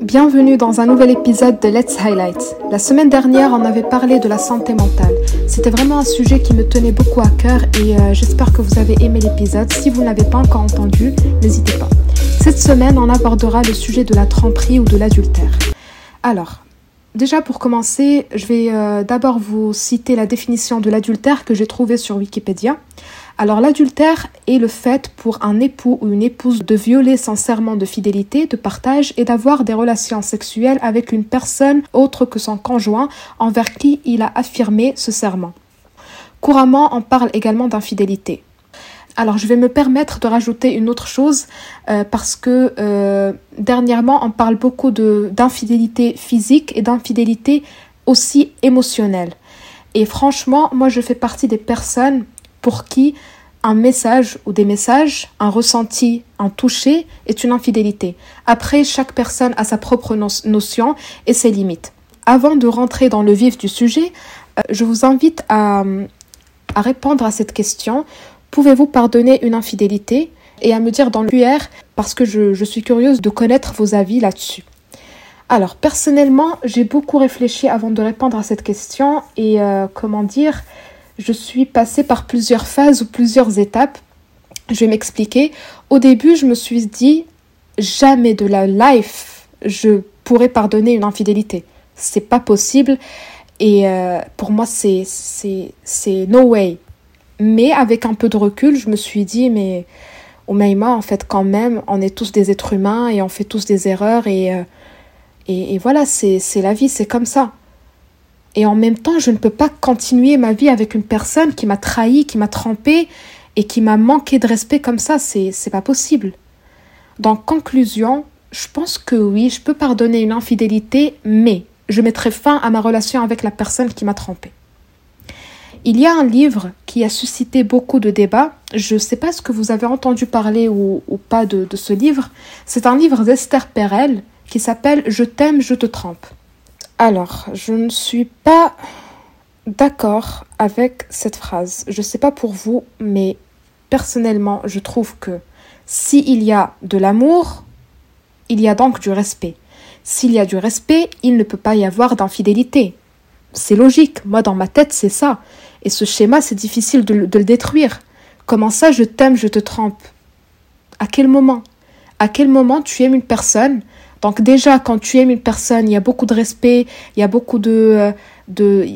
Bienvenue dans un nouvel épisode de Let's Highlight. La semaine dernière, on avait parlé de la santé mentale. C'était vraiment un sujet qui me tenait beaucoup à cœur et euh, j'espère que vous avez aimé l'épisode. Si vous ne l'avez pas encore entendu, n'hésitez pas. Cette semaine, on abordera le sujet de la tromperie ou de l'adultère. Alors, déjà pour commencer, je vais euh, d'abord vous citer la définition de l'adultère que j'ai trouvée sur Wikipédia. Alors l'adultère est le fait pour un époux ou une épouse de violer son serment de fidélité, de partage et d'avoir des relations sexuelles avec une personne autre que son conjoint envers qui il a affirmé ce serment. Couramment, on parle également d'infidélité. Alors je vais me permettre de rajouter une autre chose euh, parce que euh, dernièrement on parle beaucoup d'infidélité physique et d'infidélité aussi émotionnelle. Et franchement, moi je fais partie des personnes pour qui un message ou des messages, un ressenti, un toucher est une infidélité. Après, chaque personne a sa propre notion et ses limites. Avant de rentrer dans le vif du sujet, euh, je vous invite à, répondre à cette question. Pouvez-vous pardonner une infidélité Et à me dire dans le QR parce que je, je suis curieuse de connaître vos avis là-dessus. Alors, personnellement, j'ai beaucoup réfléchi avant de répondre à cette question et euh, comment dire, je suis passée par plusieurs phases ou plusieurs étapes. Je vais m'expliquer. Au début, je me suis dit, jamais de la life, je pourrais pardonner une infidélité. C'est pas possible. Et euh, pour moi, c'est, no way. Mais avec un peu de recul, je me suis dit, mais Omeima, en fait, quand même, on est tous des êtres humains et on fait tous des erreurs. Et, euh, et, et voilà, c'est la vie, c'est comme ça. Et en même temps, je ne peux pas continuer ma vie avec une personne qui m'a trahi, qui m'a trompé et qui m'a manqué de respect comme ça. C'est, c'est pas possible. Donc, conclusion, je pense que oui, je peux pardonner une infidélité, mais je mettrai fin à ma relation avec la personne qui m'a trompé. Il y a un livre qui a suscité beaucoup de débats. Je ne sais pas ce que vous avez entendu parler ou, ou pas de, de ce livre. C'est un livre d'Esther Perel qui s'appelle Je t'aime, je te trompe. Alors, je ne suis pas d'accord avec cette phrase. Je ne sais pas pour vous, mais personnellement, je trouve que s'il y a de l'amour, il y a donc du respect. S'il y a du respect, il ne peut pas y avoir d'infidélité. C'est logique, moi dans ma tête c'est ça. Et ce schéma, c'est difficile de, le détruire. Comment ça, je t'aime, je te trompe? À quel moment? À quel moment tu aimes une personne donc déjà, quand tu aimes une personne, il y a beaucoup de respect, il y a beaucoup de... Euh, de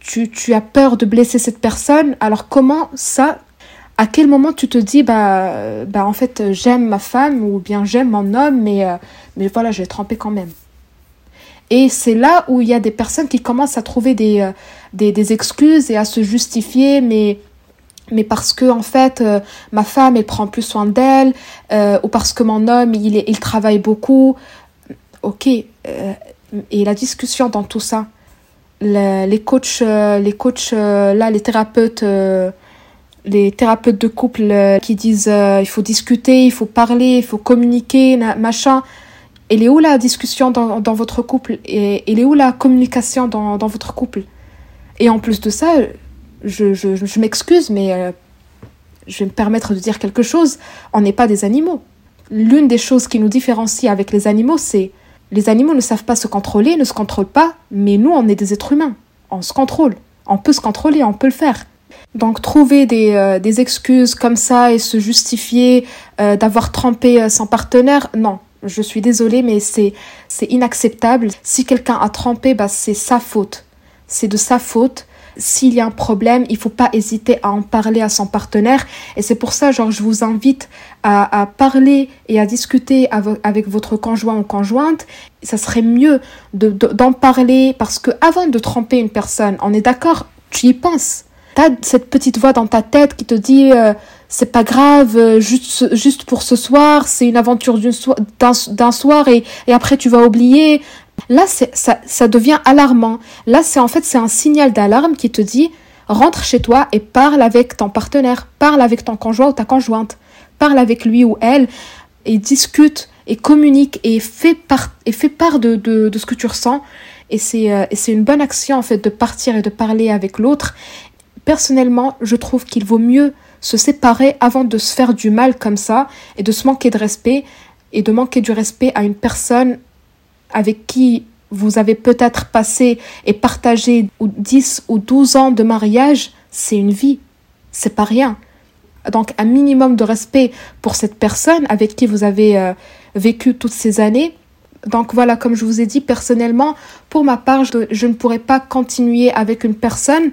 tu, tu as peur de blesser cette personne. Alors comment ça à quel moment tu te dis bah bah en fait j'aime ma femme ou bien j'aime mon homme mais euh, mais voilà je vais tremper quand même et c'est là où il y a des personnes qui commencent à trouver des, euh, des, des, excuses et à se justifier mais mais parce que en fait ma femme elle prend plus soin d'elle ou parce que mon homme il, il travaille beaucoup ok, euh, et la discussion dans tout ça, les, coachs, euh, les coachs euh, là, les thérapeutes, les thérapeutes de couple qui disent il faut discuter, il faut parler, il faut communiquer, machin. Elle est où la discussion dans, dans votre couple et elle est où la communication dans, dans votre couple? Et en plus de ça, je, je, je m'excuse, mais je vais me permettre de dire quelque chose. On n'est pas des animaux. L'une des choses qui nous différencie avec les animaux, c'est les animaux ne savent pas se contrôler, ne se contrôlent pas, mais nous, on est des êtres humains. On se contrôle. On peut se contrôler, on peut le faire. Donc trouver des, euh, excuses comme ça et se justifier euh, d'avoir trompé euh, son partenaire, non. Je suis désolée, mais c'est c'est inacceptable. Si quelqu'un a trompé, bah, c'est sa faute. C'est de sa faute s'il y a un problème, il faut pas hésiter à en parler à son partenaire. Et c'est pour ça, genre, je vous invite à, parler et à discuter avec, votre conjoint ou conjointe. Ça serait mieux d'en de, d'en parler parce que avant de tromper une personne, on est d'accord, tu y penses. T'as cette petite voix dans ta tête qui te dit euh, c'est pas grave, euh, juste, juste pour ce soir, c'est une aventure d'un so soir et après tu vas oublier. Là, ça, devient alarmant. Là, c'est en fait c'est un signal d'alarme qui te dit rentre chez toi et parle avec ton partenaire, parle avec ton conjoint ou ta conjointe, parle avec lui ou elle et discute et communique et fais part, et fais part de, ce que tu ressens. Et c'est euh, une bonne action en fait de partir et de parler avec l'autre. Personnellement, je trouve qu'il vaut mieux se séparer avant de se faire du mal comme ça et de se manquer de respect et de manquer du respect à une personne avec qui vous avez peut-être passé et partagé 10 ou 12 ans de mariage, c'est une vie. C'est pas rien. Donc un minimum de respect pour cette personne avec qui vous avez euh, vécu toutes ces années. Donc voilà, comme je vous ai dit, personnellement, pour ma part, je, ne pourrais pas continuer avec une personne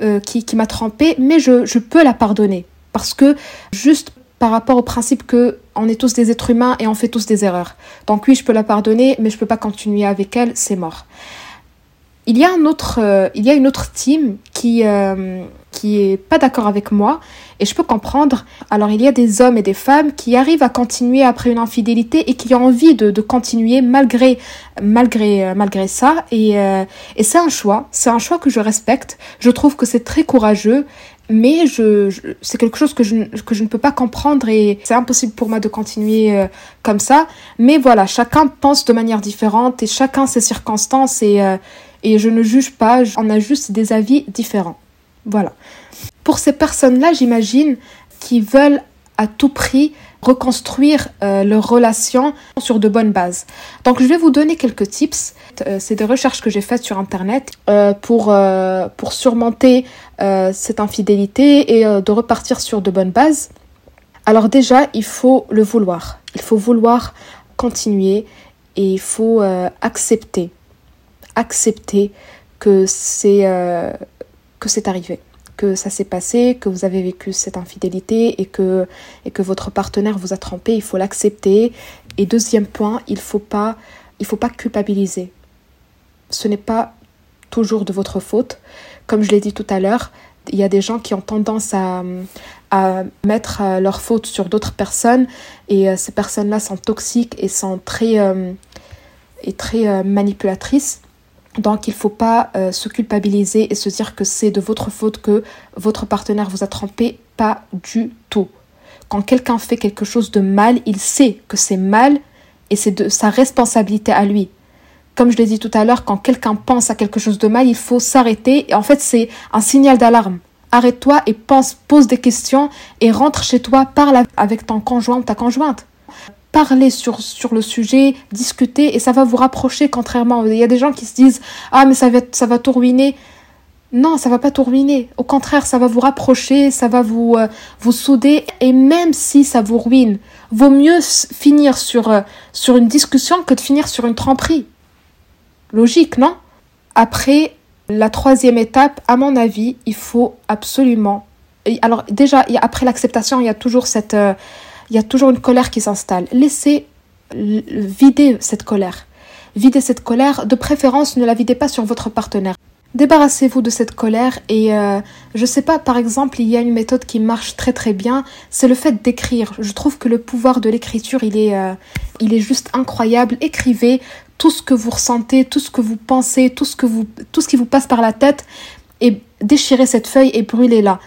euh, qui, m'a trompé, mais je, je peux la pardonner. Parce que juste par rapport au principe que on est tous des êtres humains et on fait tous des erreurs. Donc oui, je peux la pardonner, mais je peux pas continuer avec elle, c'est mort. Il y a un autre, euh, il y a une autre team qui euh, qui est pas d'accord avec moi et je peux comprendre. Alors il y a des hommes et des femmes qui arrivent à continuer après une infidélité et qui ont envie de, continuer malgré malgré euh, malgré ça et et c'est un choix, c'est un choix que je respecte. Je trouve que c'est très courageux mais je, c'est quelque chose que je, que je ne peux pas comprendre et c'est impossible pour moi de continuer euh, comme ça. Mais voilà, chacun pense de manière différente et chacun ses circonstances et, euh, et je ne juge pas, on a juste des avis différents. Voilà. Pour ces personnes-là, j'imagine, qui veulent à tout prix reconstruire euh, leur relation sur de bonnes bases. Donc je vais vous donner quelques tips. Euh, c'est des recherches que j'ai faites sur internet euh, pour, pour surmonter cette infidélité et de repartir sur de bonnes bases. Alors déjà, il faut le vouloir. Il faut vouloir continuer et il faut accepter. Accepter que c'est que c'est arrivé que ça s'est passé, que vous avez vécu cette infidélité et que, et que votre partenaire vous a trompé, il faut l'accepter. Et deuxième point, il faut pas, il faut pas culpabiliser. Ce n'est pas toujours de votre faute. Comme je l'ai dit tout à l'heure, il y a des gens qui ont tendance à, à mettre euh, leur faute sur d'autres personnes et euh, ces personnes-là sont toxiques et sont très, euh, et très manipulatrices. Donc il ne faut pas euh, se culpabiliser et se dire que c'est de votre faute que votre partenaire vous a trompé. Pas du tout. Quand quelqu'un fait quelque chose de mal, il sait que c'est mal et c'est de sa responsabilité à lui. Comme je l'ai dit tout à l'heure, quand quelqu'un pense à quelque chose de mal, il faut s'arrêter. Et en fait, c'est un signal d'alarme. Arrête-toi et pense, pose des questions et rentre chez toi, parle avec ton conjoint ou ta conjointe parler sur, sur le sujet, discuter, et ça va vous rapprocher contrairement. Il y a des gens qui se disent Ah, mais ça va, ça va tout ruiner. Non, ça va pas tout ruiner. Au contraire, ça va vous rapprocher, ça va vous, euh, vous souder. Et même si ça vous ruine, vaut mieux finir sur, euh, sur une discussion que de finir sur une tromperie. Logique, non? Après, la troisième étape, à mon avis, il faut absolument. Alors, déjà, après l'acceptation, il y a toujours cette. Euh, il y a toujours une colère qui s'installe. Laissez vider cette colère. Videz cette colère, de préférence ne la videz pas sur votre partenaire. Débarrassez-vous de cette colère et euh, je sais pas, par exemple, il y a une méthode qui marche très très bien, c'est le fait d'écrire. Je trouve que le pouvoir de l'écriture, il est, euh, il est juste incroyable. Écrivez tout ce que vous ressentez, tout ce que vous pensez, tout ce que vous, tout ce qui vous passe par la tête et déchirez cette feuille et brûlez-la.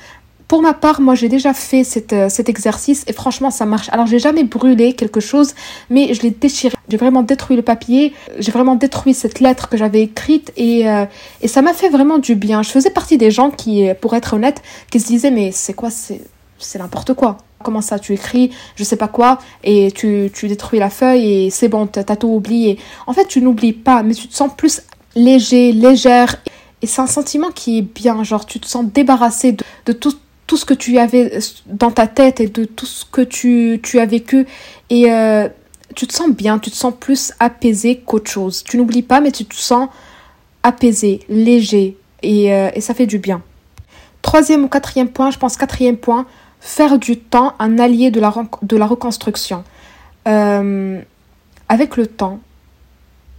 Pour ma part, moi j'ai déjà fait euh, cet exercice et franchement ça marche. Alors j'ai jamais brûlé quelque chose, mais je l'ai déchiré. J'ai vraiment détruit le papier, j'ai vraiment détruit cette lettre que j'avais écrite et, euh, et ça m'a fait vraiment du bien. Je faisais partie des gens qui, pour être honnête, qui se disaient mais c'est quoi, c'est n'importe quoi. Comment ça, tu écris, je sais pas quoi, et tu, tu détruis la feuille et c'est bon, t'as tout oublié. En fait, tu n'oublies pas, mais tu te sens plus léger, légère. Et c'est un sentiment qui est bien, genre tu te sens débarrassé de, de tout, tout ce que tu avais dans ta tête et de tout ce que tu, tu as vécu. Et euh, tu te sens bien, tu te sens plus apaisé qu'autre chose. Tu n'oublies pas, mais tu te sens apaisé, léger. Et, euh, et, ça fait du bien. Troisième ou quatrième point, je pense quatrième point, faire du temps un allié de la, de la reconstruction. Euh, avec le temps,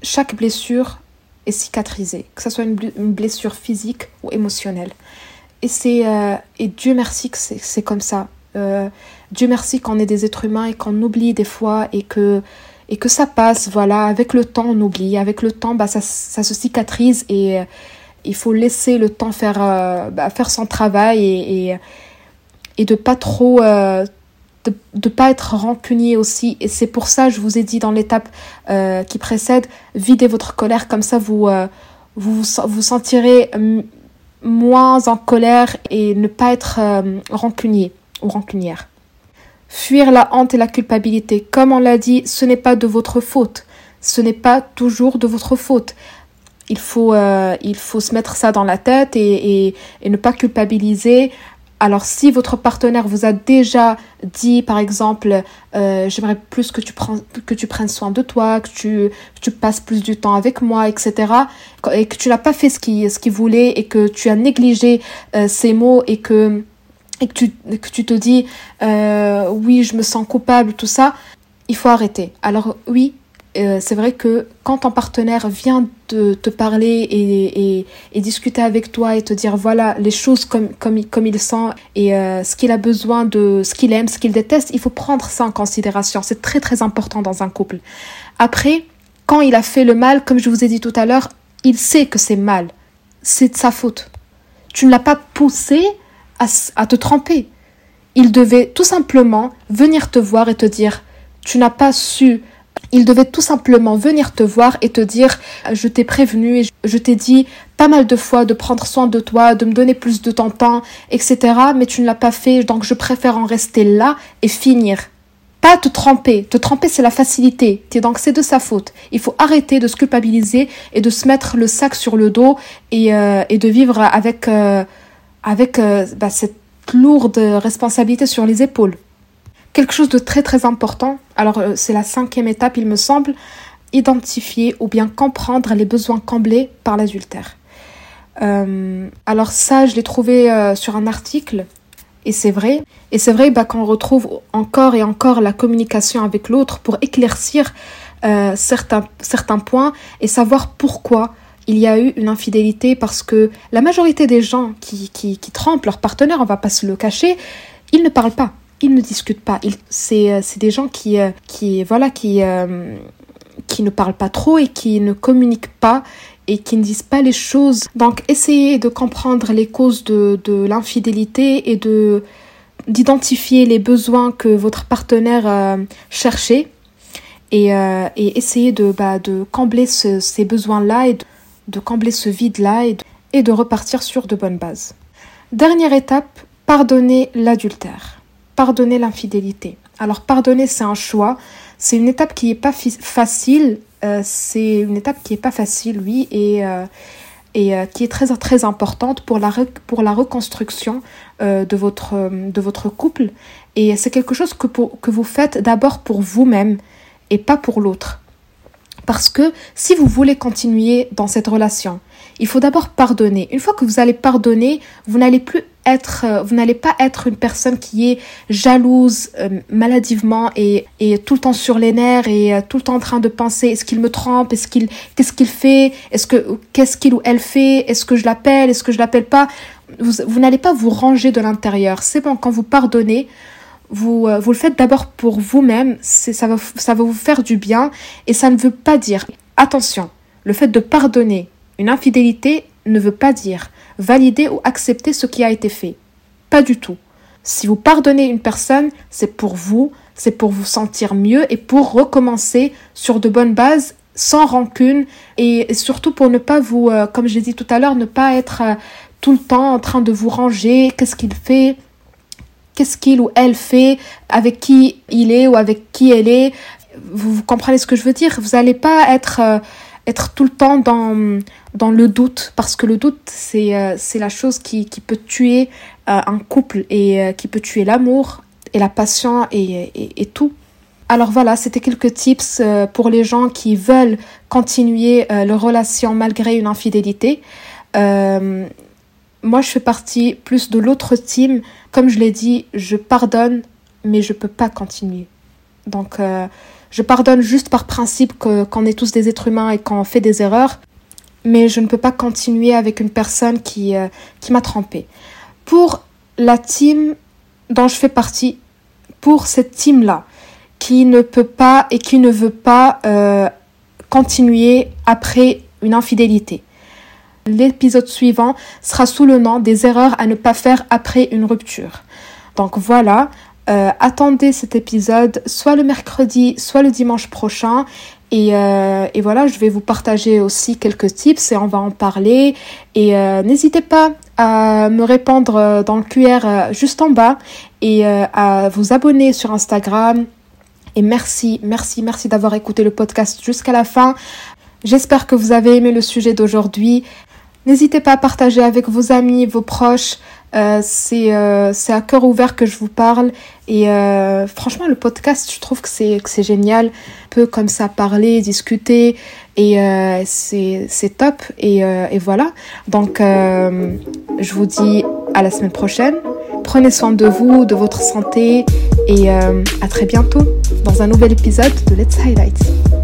chaque blessure est cicatrisée, que ce soit une blessure physique ou émotionnelle. Et, c'est, euh, et Dieu merci que c'est, comme ça. Euh, Dieu merci qu'on est des êtres humains et qu'on oublie des fois et que, et que ça passe. Voilà, avec le temps, on oublie. Avec le temps, bah, ça, ça se cicatrise et euh, il faut laisser le temps faire, bah, faire son travail et, et, de pas trop. de pas être rancunier aussi. Et c'est pour ça, je vous ai dit dans l'étape qui précède, videz votre colère, comme ça vous, vous vous sentirez moins en colère et ne pas être euh, rancunier ou rancunière. Fuir la honte et la culpabilité. Comme on l'a dit, ce n'est pas de votre faute. Ce n'est pas toujours de votre faute. Il faut, euh, il faut se mettre ça dans la tête et, et, et ne pas culpabiliser. Alors si votre partenaire vous a déjà dit par exemple euh, j'aimerais plus que tu, prends, que tu prennes soin de toi, que tu, passes plus du temps avec moi, etc. et que tu n'as pas fait ce qu'il voulait et que tu as négligé euh, ces mots et que tu te dis euh, oui je me sens coupable tout ça il faut arrêter alors oui euh, c'est vrai que quand ton partenaire vient de te parler et, et, discuter avec toi et te dire voilà les choses comme, comme, comme il sent et euh, ce qu'il a besoin de ce qu'il aime, ce qu'il déteste, il faut prendre ça en considération. C'est très très important dans un couple. Après, quand il a fait le mal, comme je vous ai dit tout à l'heure, il sait que c'est mal. C'est de sa faute. Tu ne l'as pas poussé à, à te tromper. Il devait tout simplement venir te voir et te dire tu n'as pas su il devait tout simplement venir te voir et te dire je t'ai prévenu et je t'ai dit pas mal de fois de prendre soin de toi, de me donner plus de ton temps, etc. Mais tu ne l'as pas fait, donc je préfère en rester là et finir. Pas te tremper. Te tremper, c'est la facilité. Donc c'est de sa faute. Il faut arrêter de se culpabiliser et de se mettre le sac sur le dos et, euh, de vivre avec, euh, avec euh, bah, cette lourde responsabilité sur les épaules quelque chose de très très important. Alors euh, c'est la cinquième étape, il me semble, identifier ou bien comprendre les besoins comblés par l'adultère. Euh, alors ça, je l'ai trouvé euh, sur un article et c'est vrai. Et c'est vrai bah, qu'on retrouve encore et encore la communication avec l'autre pour éclaircir certains, points et savoir pourquoi il y a eu une infidélité parce que la majorité des gens qui, qui, qui trompent leur partenaire, on va pas se le cacher, ils ne parlent pas ils ne discutent pas. C'est euh, des gens qui, euh, voilà, euh, qui ne parlent pas trop et qui ne communiquent pas et qui ne disent pas les choses. Donc essayez de comprendre les causes de, l'infidélité et de d'identifier les besoins que votre partenaire cherchait et, et essayer de, bah, de combler ce, ces besoins-là et de, de, combler ce vide-là et, et de repartir sur de bonnes bases. Dernière étape, pardonner l'adultère pardonner l'infidélité. Alors pardonner, c'est un choix. C'est une étape qui n'est pas facile. Euh, c'est une étape qui n'est pas facile, oui, et, euh, euh, qui est très, très importante pour la, reconstruction de, votre, de votre couple. Et c'est quelque chose que, pour, que vous faites d'abord pour vous-même et pas pour l'autre. Parce que si vous voulez continuer dans cette relation, il faut d'abord pardonner. Une fois que vous allez pardonner, vous n'allez plus être, euh, vous n'allez pas être une personne qui est jalouse euh, maladivement et, et tout le temps sur les nerfs et euh, tout le temps en train de penser est-ce qu'il me trompe, est-ce qu'il, qu'est-ce qu'il fait, est-ce que, qu'est-ce qu'il ou elle fait, est-ce que je l'appelle, est-ce que je l'appelle pas? Vous, vous n'allez pas vous ranger de l'intérieur. C'est bon, quand vous pardonnez, vous, euh, vous le faites d'abord pour vous-même, ça va, vous faire du bien et ça ne veut pas dire, attention, le fait de pardonner une infidélité ne veut pas dire valider ou accepter ce qui a été fait. Pas du tout. Si vous pardonnez une personne, c'est pour vous, c'est pour vous sentir mieux et pour recommencer sur de bonnes bases, sans rancune et surtout pour ne pas vous, euh, comme j'ai dit tout à l'heure, ne pas être euh, tout le temps en train de vous ranger, qu'est-ce qu'il fait, qu'est-ce qu'il ou elle fait, avec qui il est ou avec qui elle est. Vous, comprenez ce que je veux dire? Vous n'allez pas être euh, être tout le temps dans, dans le doute, parce que le doute, c'est euh, la chose qui, qui peut tuer euh, un couple et qui peut tuer l'amour et la passion et, et, tout. Alors voilà, c'était quelques tips pour les gens qui veulent continuer leur relation malgré une infidélité. Moi, je fais partie plus de l'autre team. Comme je l'ai dit, je pardonne, mais je peux pas continuer. Donc, je pardonne juste par principe qu'on est tous des êtres humains et qu'on fait des erreurs, mais je ne peux pas continuer avec une personne qui, euh, qui m'a trompée. Pour la team dont je fais partie, pour cette team-là, qui ne peut pas et qui ne veut pas euh, continuer après une infidélité. L'épisode suivant sera sous le nom des erreurs à ne pas faire après une rupture. Donc voilà, euh, attendez cet épisode soit le mercredi, soit le dimanche prochain. Et, et, voilà, je vais vous partager aussi quelques tips et on va en parler. Et n'hésitez pas à me répondre dans le QR juste en bas et à vous abonner sur Instagram. Et merci, merci, merci d'avoir écouté le podcast jusqu'à la fin. J'espère que vous avez aimé le sujet d'aujourd'hui. N'hésitez pas à partager avec vos amis, vos proches. Euh, c'est euh, c'est à cœur ouvert que je vous parle. Et euh, franchement le podcast je trouve que c'est génial. Un peu comme ça parler discuter. Et c'est top. Et, et voilà. Donc je vous dis à la semaine prochaine. Prenez soin de vous de votre santé. Et à très bientôt dans un nouvel épisode de Let's Highlight